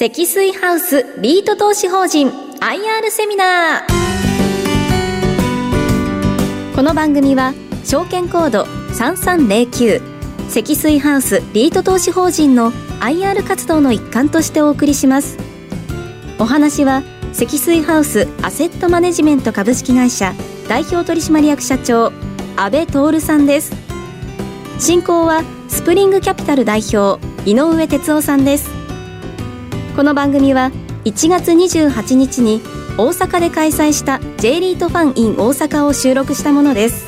積水ハウスリート投資法人 IR セミナー。この番組は証券コード3309積水ハウスリート投資法人の IR 活動の一環としてお送りします。お話は積水ハウスアセットマネジメント株式会社代表取締役社長阿部徹さんです。進行はスプリングキャピタル代表井上哲夫さんです。この番組は1月28日に大阪で開催した J リートファン in 大阪を収録したものです、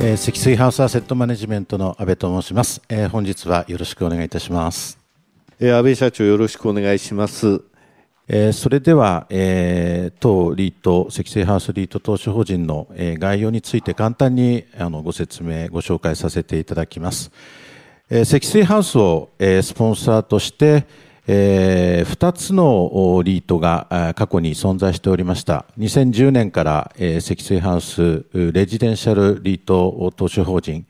えー、積水ハウスアセットマネジメントの阿部と申します、えー、本日はよろしくお願いいたします、えー、安倍社長よろしくお願いします。えー、それでは、えー、当リート、積水ハウスリート投資法人の、えー、概要について簡単にあのご説明、ご紹介させていただきます。えー、積水ハウスを、えー、スポンサーとして、えー、2つのリートが過去に存在しておりました。2010年から、えー、積水ハウスレジデンシャルリート投資法人、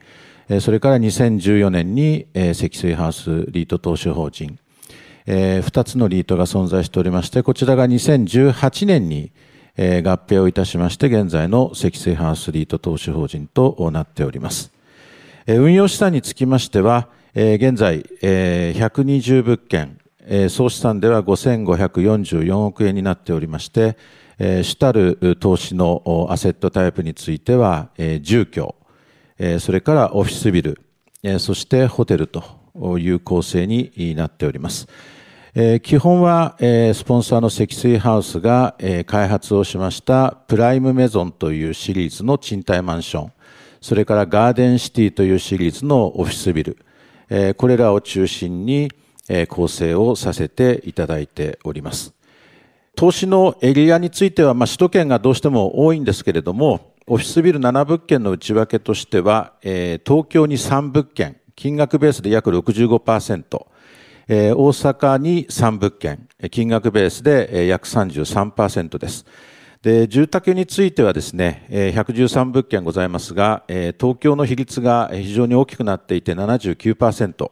えー、それから2014年に、えー、積水ハウスリート投資法人、えー、2つのリートが存在しておりまして、こちらが2018年に、えー、合併をいたしまして、現在の積水ハウスリート投資法人となっております。えー、運用資産につきましては、えー、現在、えー、120物件、総資産では5544億円になっておりまして、主たる投資のアセットタイプについては、住居、それからオフィスビル、そしてホテルという構成になっております。基本は、スポンサーの積水ハウスが、開発をしましたプライムメゾンというシリーズの賃貸マンション、それからガーデンシティというシリーズのオフィスビル、これらを中心に、構成をさせていただいております。投資のエリアについては、まあ、首都圏がどうしても多いんですけれども、オフィスビル7物件の内訳としては、え、東京に3物件、金額ベースで約65%、え、大阪に3物件、金額ベースで約33%です。で、住宅についてはですねえ、113物件ございますがえ、東京の比率が非常に大きくなっていて79%、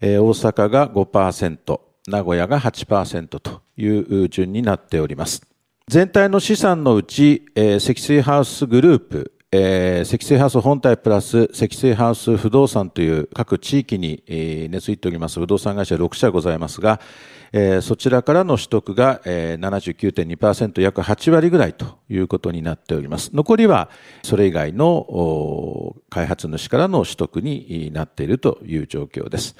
大阪が5%、名古屋が8%という順になっております。全体の資産のうち、積水ハウスグループ、え積水ハウス本体プラス積水ハウス不動産という各地域に、根付いております不動産会社6社ございますが、えそちらからの取得がえ、79.2%約8割ぐらいということになっております。残りはそれ以外の開発主からの取得になっているという状況です。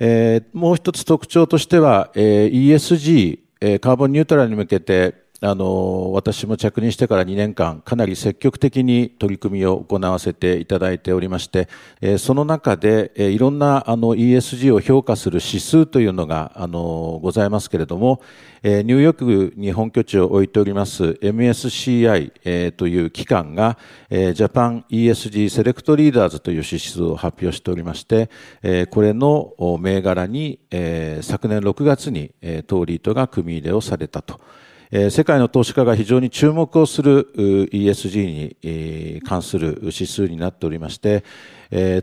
えー、もう一つ特徴としては、えー、ESG、え、カーボンニュートラルに向けて、あの、私も着任してから2年間、かなり積極的に取り組みを行わせていただいておりまして、えその中で、えいろんなあの ESG を評価する指数というのが、あの、ございますけれども、えニューヨークに本拠地を置いております MSCI、えという機関が、えジャパン ESG セレクトリーダーズという指数を発表しておりまして、えこれの銘柄に、え昨年6月に、え当リートが組み入れをされたと。世界の投資家が非常に注目をする ESG に関する指数になっておりまして、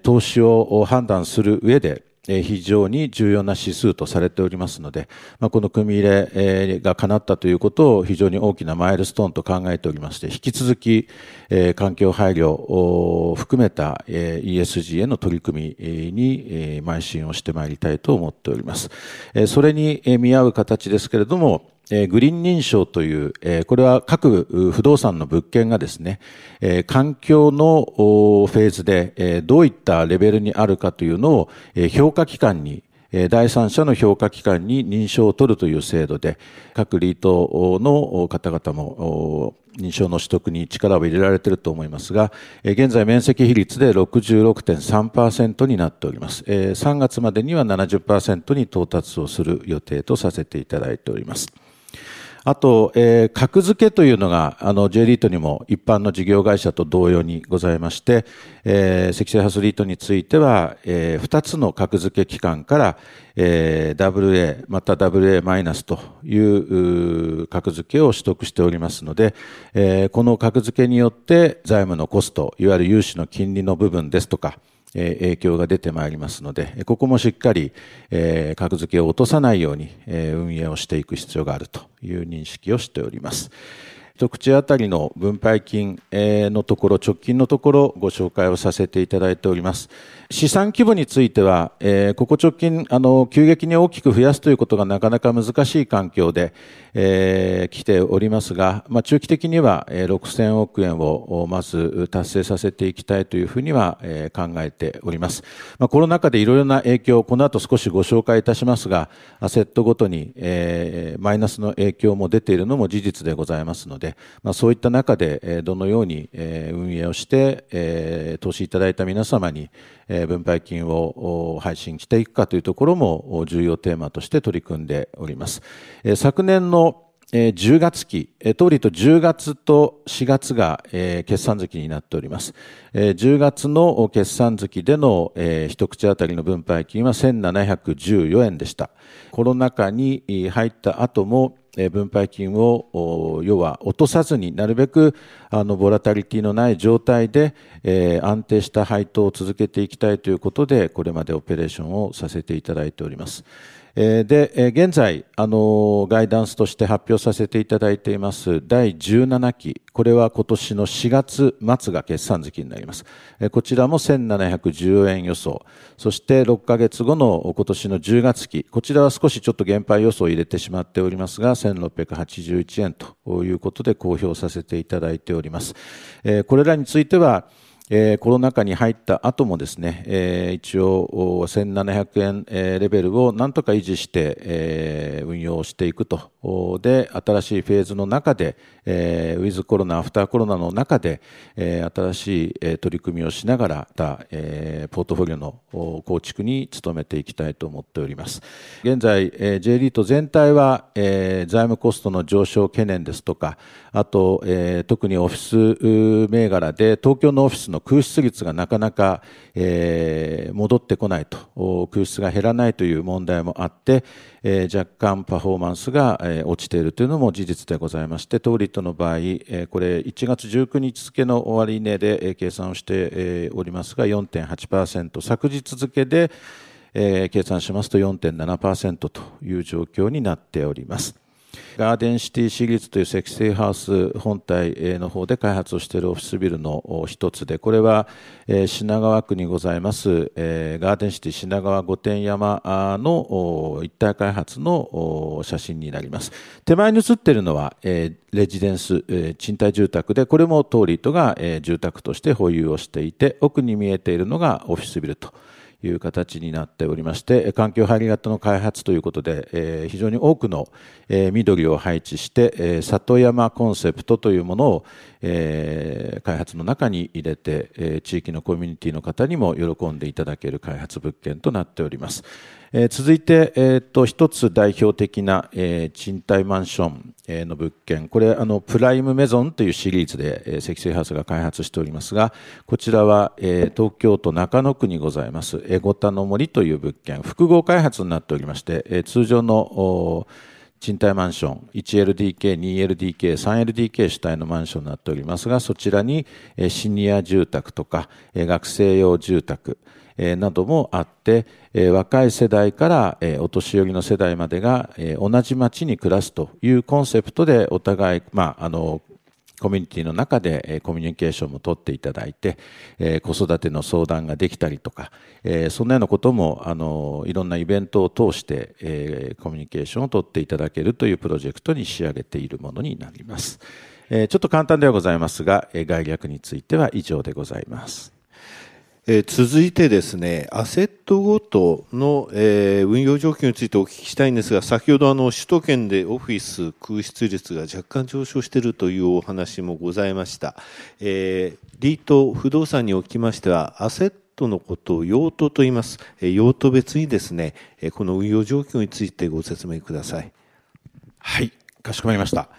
投資を判断する上で、非常に重要な指数とされておりますので、この組み入れが叶ったということを非常に大きなマイルストーンと考えておりまして、引き続き、環境配慮を含めた、ESG への取り組みに、邁進をしてまいりたいと思っております。それに見合う形ですけれども、グリーン認証という、これは各不動産の物件がですね、環境のフェーズで、どういったレベルにあるかというのを、評価機関に第三者の評価機関に認証を取るという制度で、各リートの方々も認証の取得に力を入れられていると思いますが、現在面積比率で66.3%になっております。3月までには70%に到達をする予定とさせていただいております。あと、えー、格付けというのが、あの、J リートにも一般の事業会社と同様にございまして、えー、積水ハスリートについては、えー、2つの格付け機関から、えー、WA、また WA マイナスという格付けを取得しておりますので、えー、この格付けによって財務のコスト、いわゆる融資の金利の部分ですとか、え影響が出てまいりますので、ここもしっかり、え格付けを落とさないように、え運営をしていく必要があるという認識をしております。一口当たりの分配金のところ、直近のところ、ご紹介をさせていただいております。資産規模については、えー、ここ直近、あの、急激に大きく増やすということがなかなか難しい環境で、えー、来ておりますが、まあ、中期的には、えー、6000億円をまず達成させていきたいというふうには、えー、考えております。まあ、コロナ禍でいろいろな影響、この後少しご紹介いたしますが、アセットごとに、えー、マイナスの影響も出ているのも事実でございますので、まあ、そういった中で、えー、どのように、えー、運営をして、えー、投資いただいた皆様に、分配金を配信していくかというところも重要テーマとして取り組んでおります。昨年の10月期、通りと10月と4月が決算月になっております。10月の決算月での一口当たりの分配金は1714円でした。コロナ禍に入った後も分配金を要は落とさずになるべくあのボラタリティのない状態で、え安定した配当を続けていきたいということでこれまでオペレーションをさせていただいております。で、現在、あの、ガイダンスとして発表させていただいています第17期、これは今年の4月末が決算月になります。こちらも1710円予想。そして6ヶ月後の今年の10月期、こちらは少しちょっと減配予想を入れてしまっておりますが、1681円ということで公表させていただいております。これらについては、えー、コロナ禍に入った後もですね、えー、一応1700円、レベルをなんとか維持して、えー、運用していくと。で、新しいフェーズの中で、えー、ウィズコロナ、アフターコロナの中で、えー、新しい、取り組みをしながら、えー、ポートフォリオの構築に努めていきたいと思っております。現在、えー、J リート全体は、えー、財務コストの上昇懸念ですとか、あと、えー、特にオフィス銘柄で東京のオフィスの空室率がなかなか、えー、戻ってこないと、空室が減らないという問題もあって、えー、若干パフォーマンスが、えー、落ちているというのも事実でございまして、トーリットの場合、えー、これ1月19日付の終値で、えー、計算をして、えー、おりますが4.8%、昨日付で、えー、計算しますと4.7%という状況になっております。ガーデンシティシリーズという積水ハウス本体の方で開発をしているオフィスビルの一つで、これは品川区にございますガーデンシティ品川御殿山の一体開発の写真になります。手前に写っているのはレジデンス賃貸住宅で、これもトーリートが住宅として保有をしていて、奥に見えているのがオフィスビルと。いう形になっておりまして、環境配慮型の開発ということで、え非常に多くの、緑を配置して、里山コンセプトというものを、え開発の中に入れて、え地域のコミュニティの方にも喜んでいただける開発物件となっております。え続いて、えー、と一つ代表的な、え賃貸マンション、えの物件、これあのプライムメゾンというシリーズで、え積水ハウスが開発しておりますが、こちらは、え東京都中野区にございます、エゴタの森という物件、複合開発になっておりまして、え通常の賃貸マンション、1LDK、2LDK、3LDK 主体のマンションになっておりますが、そちらにシニア住宅とか学生用住宅、などもあって、若い世代からお年寄りの世代までが同じ町に暮らすというコンセプトでお互い、まあ、あのコミュニティの中でコミュニケーションも取っていただいて、子育ての相談ができたりとか、そんなようなこともあのいろんなイベントを通してコミュニケーションを取っていただけるというプロジェクトに仕上げているものになります。ちょっと簡単ではございますが、概略については以上でございます。えー、続いてですね、アセットごとの、えー、運用状況についてお聞きしたいんですが、先ほどあの首都圏でオフィス空室率が若干上昇しているというお話もございました。えー、リート不動産におきましては、アセットのことを用途と言いますえ。用途別にですねえ、この運用状況についてご説明ください。はい、かしこまりました。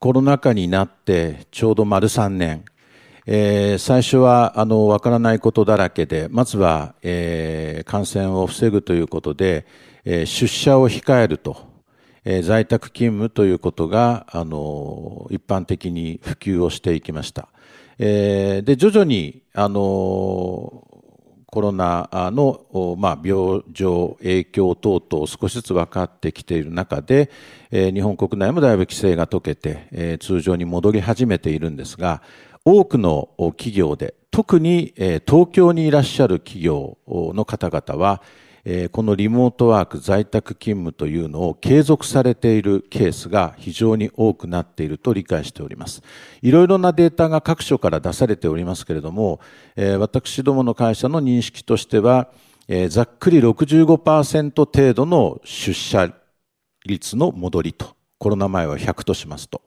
コロナ禍になってちょうど丸3年、えー、最初はあのわからないことだらけで、まずは、えー、感染を防ぐということで、えー、出社を控えると、えー、在宅勤務ということがあの一般的に普及をしていきました。えー、で徐々にあのコロナの、まあ、病状、影響等々少しずつ分かってきている中で、えー、日本国内もだいぶ規制が解けて、えー、通常に戻り始めているんですが、多くの企業で、特に、東京にいらっしゃる企業の方々は、このリモートワーク、在宅勤務というのを継続されているケースが非常に多くなっていると理解しております。いろいろなデータが各所から出されておりますけれども、私どもの会社の認識としては、ざっくり65%程度の出社率の戻りと、コロナ前は100としますと。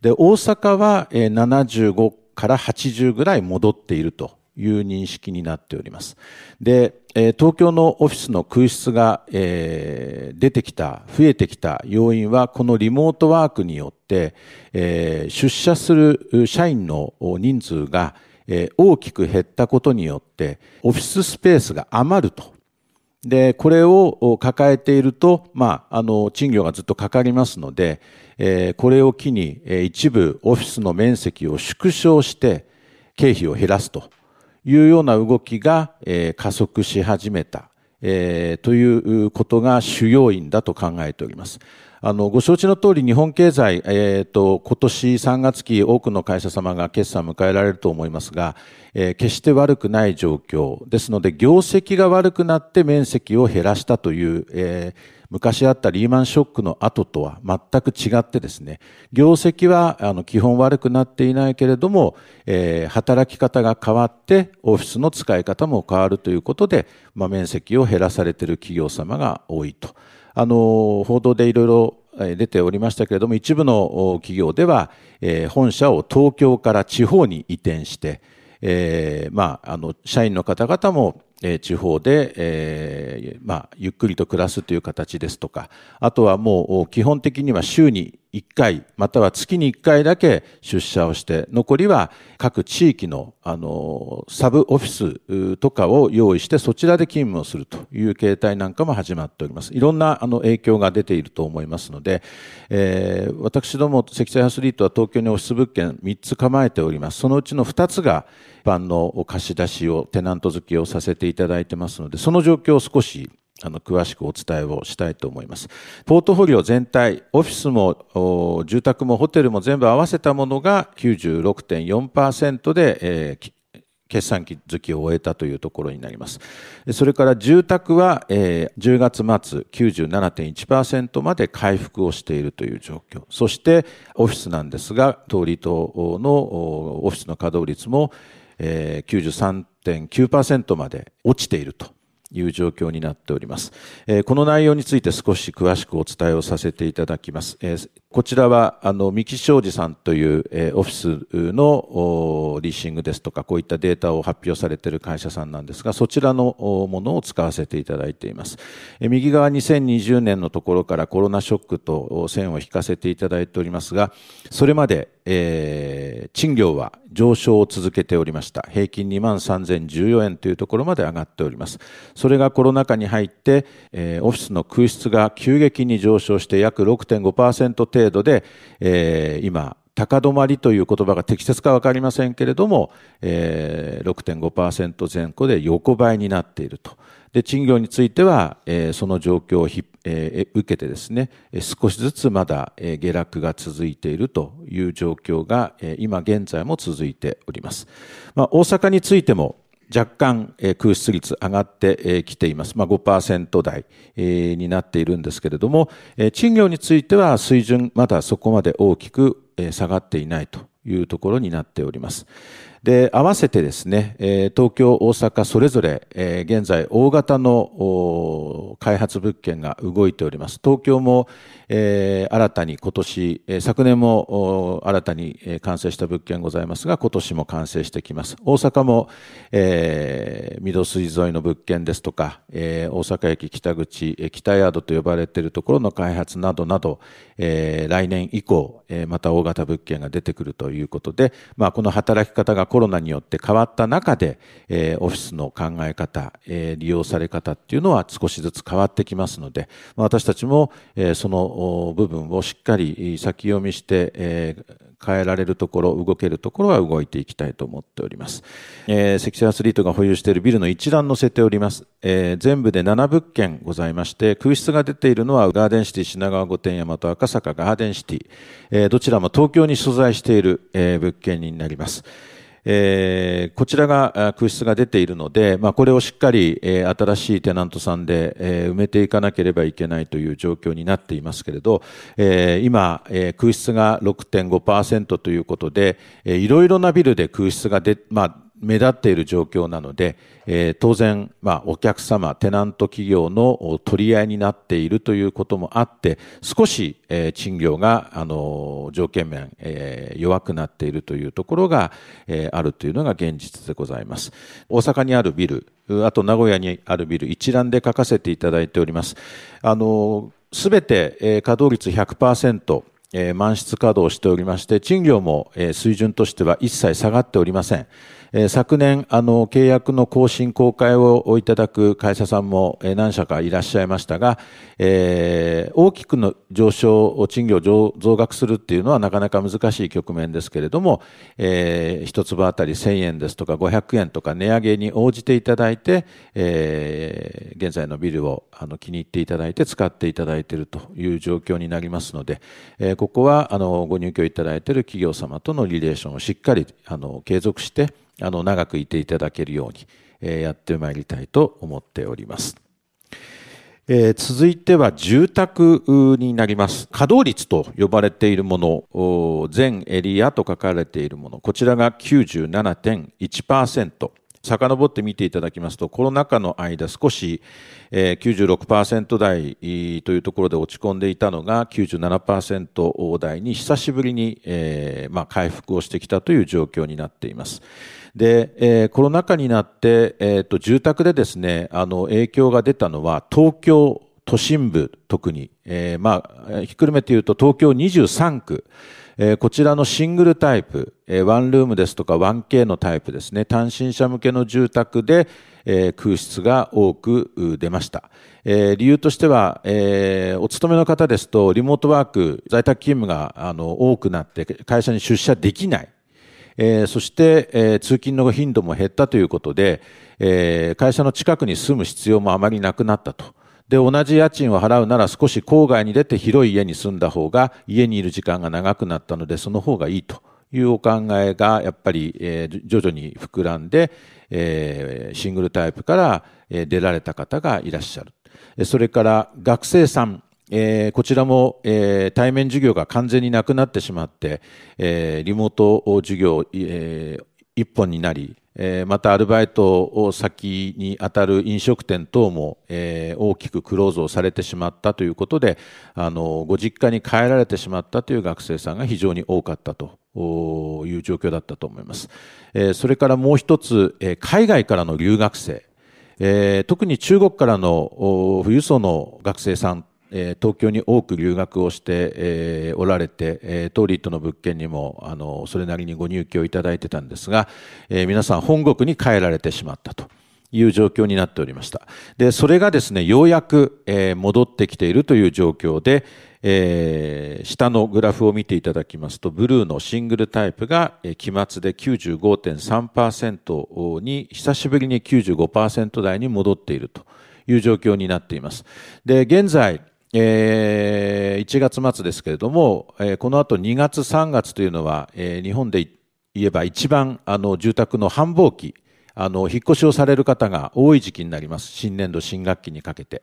で、大阪は75から80ぐらい戻っているという認識になっております。で、東京のオフィスの空室が、出てきた、増えてきた要因は、このリモートワークによって、出社する社員の人数が、大きく減ったことによって、オフィススペースが余ると。で、これを抱えていると、まあ、あの、賃料がずっとかかりますので、えこれを機にえ、一部オフィスの面積を縮小して、経費を減らすと。いうような動きが、えー、加速し始めた、えー、ということが主要因だと考えております。あの、ご承知の通り日本経済、えっ、ー、と、今年3月期多くの会社様が決算を迎えられると思いますが、えー、決して悪くない状況ですので、業績が悪くなって面積を減らしたという、えー、昔あったリーマンショックの後とは全く違ってですね、業績はあの基本悪くなっていないけれども、えー、働き方が変わってオフィスの使い方も変わるということで、まあ、面積を減らされている企業様が多いと。あの、報道でいろいろ出ておりましたけれども、一部の企業では、えー、本社を東京から地方に移転して、えー、まあ、あの、社員の方々も、え地方で、え、まあ、ゆっくりと暮らすという形ですとか、あとはもう基本的には週に1回、または月に1回だけ出社をして、残りは各地域の、あの、サブオフィスとかを用意して、そちらで勤務をするという形態なんかも始まっております。いろんな、あの、影響が出ていると思いますので、えー、私ども、積載アスリートは東京にオフィス物件3つ構えております。そのうちの2つが、一般の貸し出しを、テナント付きをさせていただいてますので、その状況を少しあの、詳しくお伝えをしたいと思います。ポートフォリオ全体、オフィスも、住宅もホテルも全部合わせたものが96.4%で、えー、決算期月を終えたというところになります。それから住宅は、えー、10月末97.1%まで回復をしているという状況。そしてオフィスなんですが、通り等のオフィスの稼働率も、えー、93.9%まで落ちているという状況になっております。この内容について少し詳しくお伝えをさせていただきます。こちらは、あの、三木商事さんという、オフィスのリーシングですとか、こういったデータを発表されている会社さんなんですが、そちらのものを使わせていただいています。右側2020年のところからコロナショックと線を引かせていただいておりますが、それまで、えー、賃料は上昇を続けておりました。平均2万3014円というところまで上がっております。それがコロナ禍に入って、えー、オフィスの空室が急激に上昇して約6.5%程度程度で、えー、今、高止まりという言葉が適切かわかりませんけれども、えー、6.5%前後で横ばいになっていると。で、賃料については、えー、その状況をひ、えー、受けてですね、少しずつまだ、え、下落が続いているという状況が、え、今現在も続いております。まあ、大阪についても、若干、空室率上がってき、ています。まあ5%台、になっているんですけれども、賃料については水準まだそこまで大きく、下がっていないというところになっております。で、合わせてですね、東京、大阪それぞれ、現在大型の開発物件が動いております。東京も、新たに今年、昨年も新たに完成した物件ございますが、今年も完成してきます。大阪も、えー、御堂水沿いの物件ですとか、大阪駅北口、北ヤードと呼ばれているところの開発などなど、来年以降、また大型物件が出てくるということで、まあ、この働き方がコロナによって変わった中で、えー、オフィスの考え方、えー、利用され方っていうのは少しずつ変わってきますので、まあ私たちも、えー、その部分をしっかり先読みして、えー、変えられるところ、動けるところは動いていきたいと思っております。えー、積水アスリートが保有しているビルの一覧載せております。えー、全部で7物件ございまして、空室が出ているのはガーデンシティ品川御殿山と赤坂ガーデンシティ、えー、どちらも東京に所在している、えー、物件になります。えー、こちらが空室が出ているので、まあ、これをしっかり、えー、新しいテナントさんで、えー、埋めていかなければいけないという状況になっていますけれど、えー、今、えー、空室が6.5%ということで、えー、いろいろなビルで空室が出、まあ、目立っている状況なので、えー、当然、まあ、お客様、テナント企業の取り合いになっているということもあって、少し、えー、賃料が、あの、条件面、えー、弱くなっているというところが、え、あるというのが現実でございます。大阪にあるビル、あと名古屋にあるビル、一覧で書かせていただいております。あの、すべて、え、稼働率100%、えー、満室稼働しておりまして、賃料も、え、水準としては一切下がっておりません。え昨年、あの、契約の更新公開をいただく会社さんも何社かいらっしゃいましたが、えー、大きくの上昇、賃金を増額するっていうのはなかなか難しい局面ですけれども、えー、一粒あたり1000円ですとか500円とか値上げに応じていただいて、えー、現在のビルをあの気に入っていただいて使っていただいているという状況になりますので、えー、ここはあのご入居いただいている企業様とのリレーションをしっかりあの継続して、あの、長くいていただけるように、え、やってまいりたいと思っております。え、続いては住宅になります。稼働率と呼ばれているもの、全エリアと書かれているもの、こちらが97.1%。遡って見ていただきますと、コロナ禍の間少し、えー、96%台というところで落ち込んでいたのが97%台に久しぶりに、回復をしてきたという状況になっています。で、えー、コロナ禍になって、えっ、ー、と、住宅でですね、あの、影響が出たのは、東京都心部、特に、えー、まあ、ひっくるめて言うと、東京23区、えー、こちらのシングルタイプ、えー、ワンルームですとか 1K のタイプですね、単身者向けの住宅で、えー、空室が多く出ました。えー、理由としては、えー、お勤めの方ですと、リモートワーク、在宅勤務があの多くなって、会社に出社できない。えー、そして、えー、通勤の頻度も減ったということで、えー、会社の近くに住む必要もあまりなくなったと。で、同じ家賃を払うなら少し郊外に出て広い家に住んだ方が家にいる時間が長くなったので、その方がいいというお考えがやっぱり、え、徐々に膨らんで、え、シングルタイプから、出られた方がいらっしゃる。それから学生さん、えー、こちらも、えー、対面授業が完全になくなってしまって、えー、リモート授業、え、一本になり、え、またアルバイトを先に当たる飲食店等も、え、大きくクローズをされてしまったということで、あの、ご実家に帰られてしまったという学生さんが非常に多かったという状況だったと思います。え、それからもう一つ、え、海外からの留学生、え、特に中国からの富裕層の学生さんえ東京に多く留学をして、えー、おられて、えー、トーリットの物件にもあのそれなりにご入居いただいてたんですが、えー、皆さん本国に帰られてしまったと。いう状況になっておりました。で、それがですね、ようやく、えー、戻ってきているという状況で、えー、下のグラフを見ていただきますと、ブルーのシングルタイプが、えー、期末で95.3%に、久しぶりに95%台に戻っているという状況になっています。で、現在、えー、1月末ですけれども、えー、この後2月3月というのは、えー、日本で言えば一番あの住宅の繁忙期、あの、引っ越しをされる方が多い時期になります。新年度、新学期にかけて。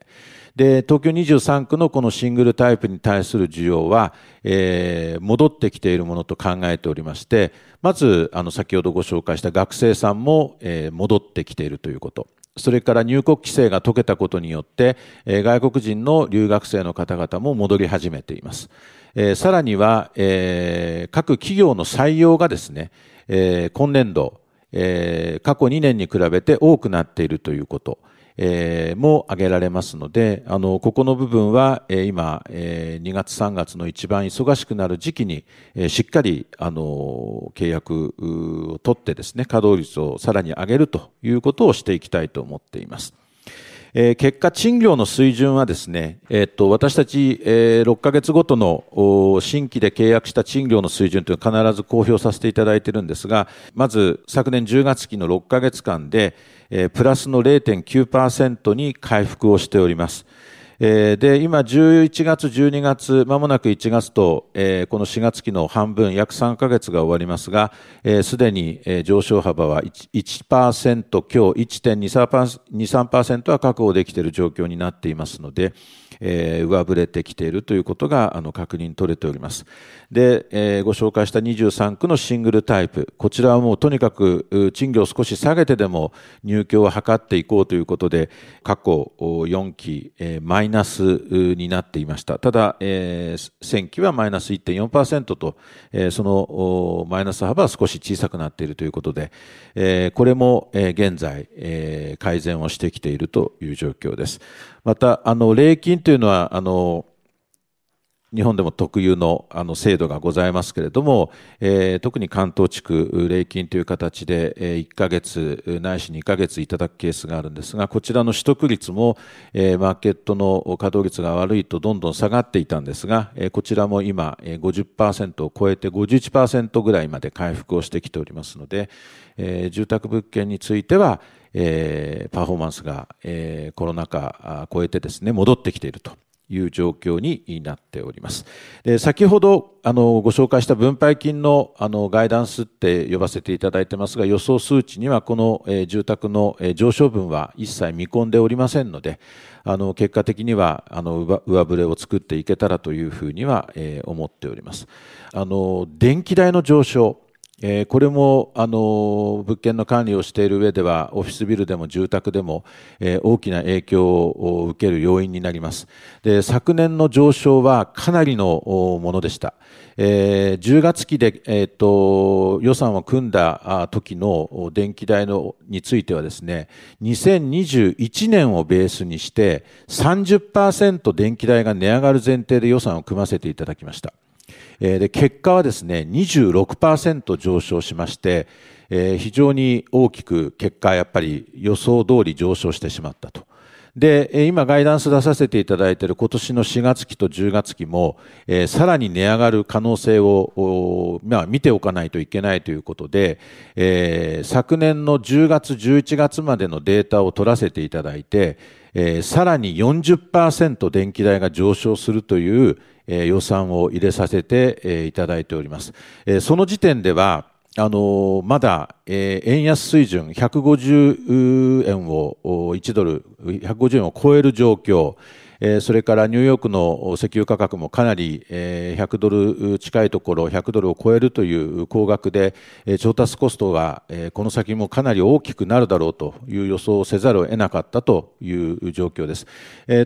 で、東京23区のこのシングルタイプに対する需要は、えー、戻ってきているものと考えておりまして、まず、あの、先ほどご紹介した学生さんも、えー、戻ってきているということ。それから入国規制が解けたことによって、外国人の留学生の方々も戻り始めています。さらには、各企業の採用がですね、今年度、過去2年に比べて多くなっているということ。えー、も挙げられますので、あの、ここの部分は、えー、今、えー、2月3月の一番忙しくなる時期に、えー、しっかり、あの、契約を取ってですね、稼働率をさらに上げるということをしていきたいと思っています。えー、結果、賃料の水準はですね、えー、っと、私たち、えー、6ヶ月ごとの新規で契約した賃料の水準というのを必ず公表させていただいているんですが、まず昨年10月期の6ヶ月間で、えー、プラスの0.9%に回復をしております。で、今11月、12月、まもなく1月と、この4月期の半分、約3ヶ月が終わりますが、す、で、に、上昇幅は 1%, 1%強1.23%は確保できている状況になっていますので、上振れてきているということが確認取れております。で、ご紹介した23区のシングルタイプ、こちらはもうとにかく賃金を少し下げてでも入居を図っていこうということで、過去4期、マイナスになっていました。ただ、えー、前期はマイナス1.4%と、えー、そのマイナス幅は少し小さくなっているということで、えー、これも、えー、現在、えー、改善をしてきているという状況です。また、あの、礼金というのは、あの、日本でも特有のあの制度がございますけれども、えー、特に関東地区、礼金という形で、え、1ヶ月ないし2ヶ月いただくケースがあるんですが、こちらの取得率も、えー、マーケットの稼働率が悪いとどんどん下がっていたんですが、えー、こちらも今、えー、50%を超えて51%ぐらいまで回復をしてきておりますので、えー、住宅物件については、えー、パフォーマンスが、えー、コロナ禍超えてですね、戻ってきていると。いう状況になっております。で先ほどあのご紹介した分配金のあのガイダンスって呼ばせていただいてますが、予想数値にはこの、え、住宅の、え、上昇分は一切見込んでおりませんので、あの結果的にはあの上振れを作っていけたらというふうには、え、思っております。あの電気代の上昇えこれもあの物件の管理をしている上ではオフィスビルでも住宅でも、え大きな影響を受ける要因になります。で昨年の上昇はかなりのものでした、え、10月期で、えーと、予算を組んだ時の電気代のについてはですね2021年をベースにして30%電気代が値上がる前提で予算を組ませていただきました。えで結果はですね26%上昇しまして、え非常に大きく結果やっぱり予想通り上昇してしまったと。で、今ガイダンス出させていただいている今年の4月期と10月期も、えー、さらに値上がる可能性を、まあ、見ておかないといけないということで、えー、昨年の10月、11月までのデータを取らせていただいて、えー、さらに40%電気代が上昇するという、え予算を入れさせて、えいただいております。えその時点では、あのまだ、えー、円安水準150円を1ドル150円を超える状況、それからニューヨークの石油価格もかなり、え100ドル近いところ100ドルを超えるという高額で、調達コストが、この先もかなり大きくなるだろうという予想をせざるを得なかったという状況です。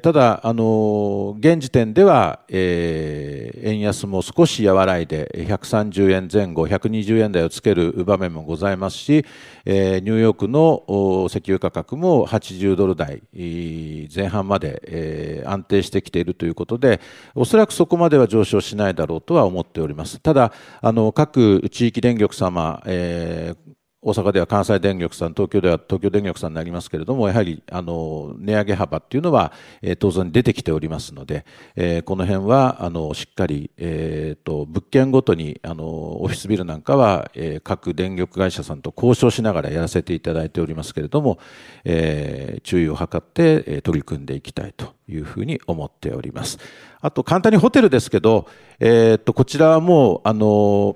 ただ、あの現時点では、円安も少し和らいで130円前後120円台をつける場面もございますし、ニューヨークの石油価格も80ドル台前半まで、え安定してきているということで、おそらくそこまでは上昇しないだろうとは思っております。ただ、あの、各地域電力様、えー大阪では関西電力さん、東京では東京電力さんになりますけれども、やはりあの値上げ幅っていうのは、えー、当然出てきておりますので、えー、この辺はあのしっかり、えーと、物件ごとにあのオフィスビルなんかは、えー、各電力会社さんと交渉しながらやらせていただいておりますけれども、えー、注意を図って、えー、取り組んでいきたいというふうに思っております。あと簡単にホテルですけど、えーと、とこちらはもうあの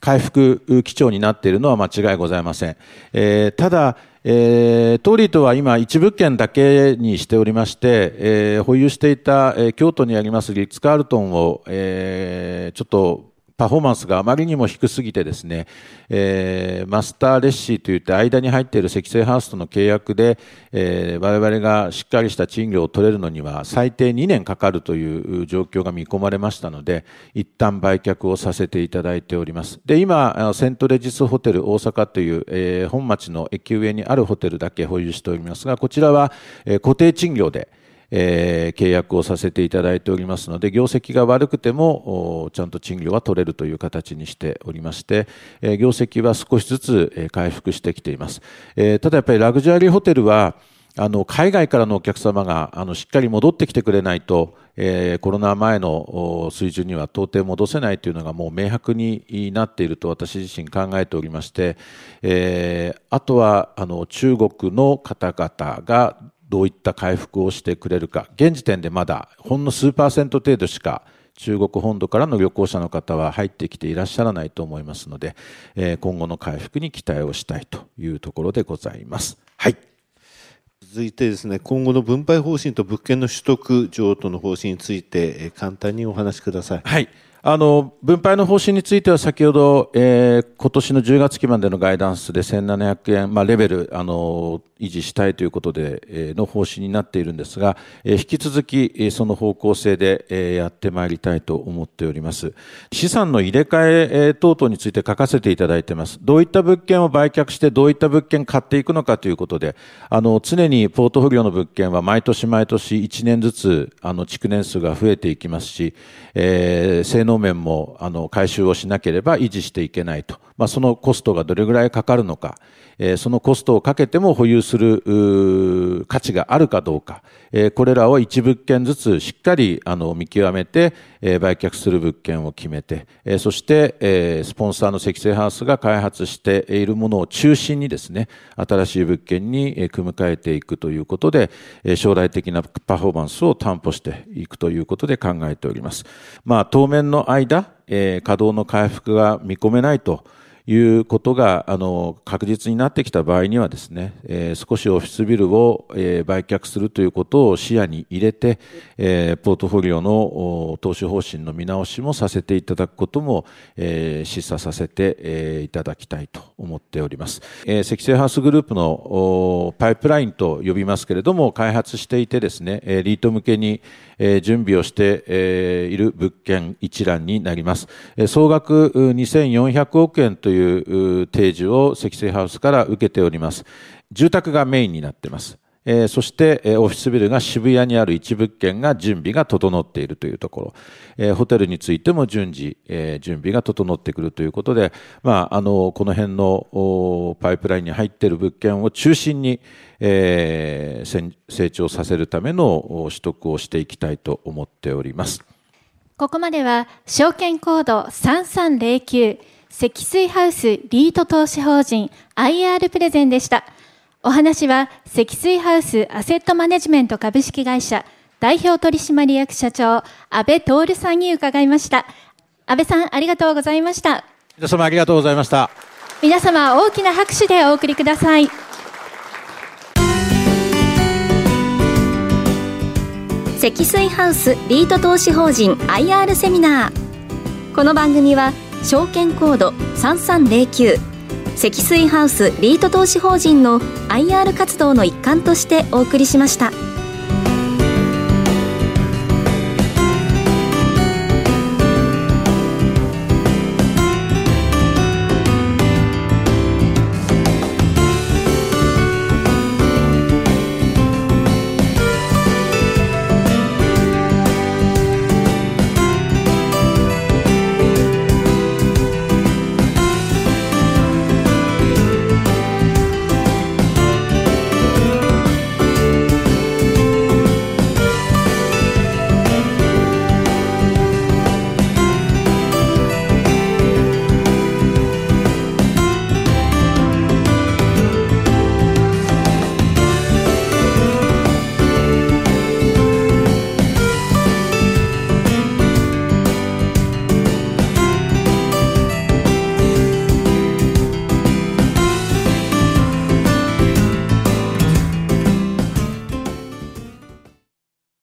回復基調になっているのは間違いございません。えー、ただ、えー、トーリーとは今、一物件だけにしておりまして、えー、保有していた、えー、京都にありますリッツ・カールトンを、えー、ちょっとパフォーマンスがあまりにも低すぎてですね、えー、マスターレッシーといって間に入っている積成ハウスとの契約で、えー、我々がしっかりした賃料を取れるのには最低2年かかるという状況が見込まれましたので、一旦売却をさせていただいております。で、今、セントレジスホテル大阪という、えー、本町の駅上にあるホテルだけ保有しておりますが、こちらは、え、固定賃料で、えー、契約をさせていただいておりますので、業績が悪くても、ちゃんと賃料は取れるという形にしておりまして、えー、業績は少しずつ、えー、回復してきています。えー、ただやっぱりラグジュアリーホテルは、あの、海外からのお客様が、あの、しっかり戻ってきてくれないと、えー、コロナ前の水準には到底戻せないというのがもう明白になっていると私自身考えておりまして、えー、あとは、あの、中国の方々がどういった回復をしてくれるか、現時点でまだほんの数パーセント程度しか中国本土からの旅行者の方は入ってきていらっしゃらないと思いますので、え今後の回復に期待をしたいというところでございます。はい。続いてですね、今後の分配方針と物件の取得譲渡の方針について、簡単にお話しください。はい。あの分配の方針については先ほど、えー、今年の10月期までのガイダンスで1700円、まあ、レベルあの維持したいということで、えー、の方針になっているんですが、えー、引き続き、その方向性で、えー、やってまいりたいと思っております。資産の入れ替え、等々について書かせていただいています。どういった物件を売却してどういった物件買っていくのかということであの常にポートフォリオの物件は毎年毎年1年ずつあの築年数が増えていきますし、えー、性能面もあの回収をしなければ維持していけないと、まあ、そのコストがどれぐらいかかるのか、え、そのコストをかけても保有する価値があるかどうか、え、これらを一物件ずつしっかりあの見極めて、え、売却する物件を決めて、え、そして、え、スポンサーの積成ハウスが開発しているものを中心にですね、新しい物件に組み替えていくということで、将来的なパフォーマンスを担保していくということで考えております。まあ、当面の間、え、稼働の回復が見込めないということが、あの、確実になってきた場合にはですね、えー、少しオフィスビルを、えー、売却するということを視野に入れて、えー、ポートフォリオの投資方針の見直しもさせていただくことも、えー、示唆させて、えー、いただきたいと思っております。えー、積成ハウスグループのパイプラインと呼びますけれども、開発していてですね、リート向けに、えー、準備をして、えー、いる物件一覧になります。総額2400億円というう提示を積水ハウスから受けております。住宅がメインになっています。えー、そして、えー、オフィスビルが渋谷にある一物件が準備が整っているというところ、えー、ホテルについても順次、え、準備が整ってくるということで、まあ、あの、この辺のパイプラインに入っている物件を中心に、え、成長させるための取得をしていきたいと思っております。ここまでは、証券コード3309、積水ハウスリート投資法人 IR プレゼンでした。お話は積水ハウスアセットマネジメント株式会社代表取締役社長安倍徹さんに伺いました。安倍さんありがとうございました。皆様ありがとうございました。皆様大きな拍手でお送りください。積水ハウスリート投資法人 IR セミナー。この番組は証券コード3309積水ハウスリート投資法人の IR 活動の一環としてお送りしました。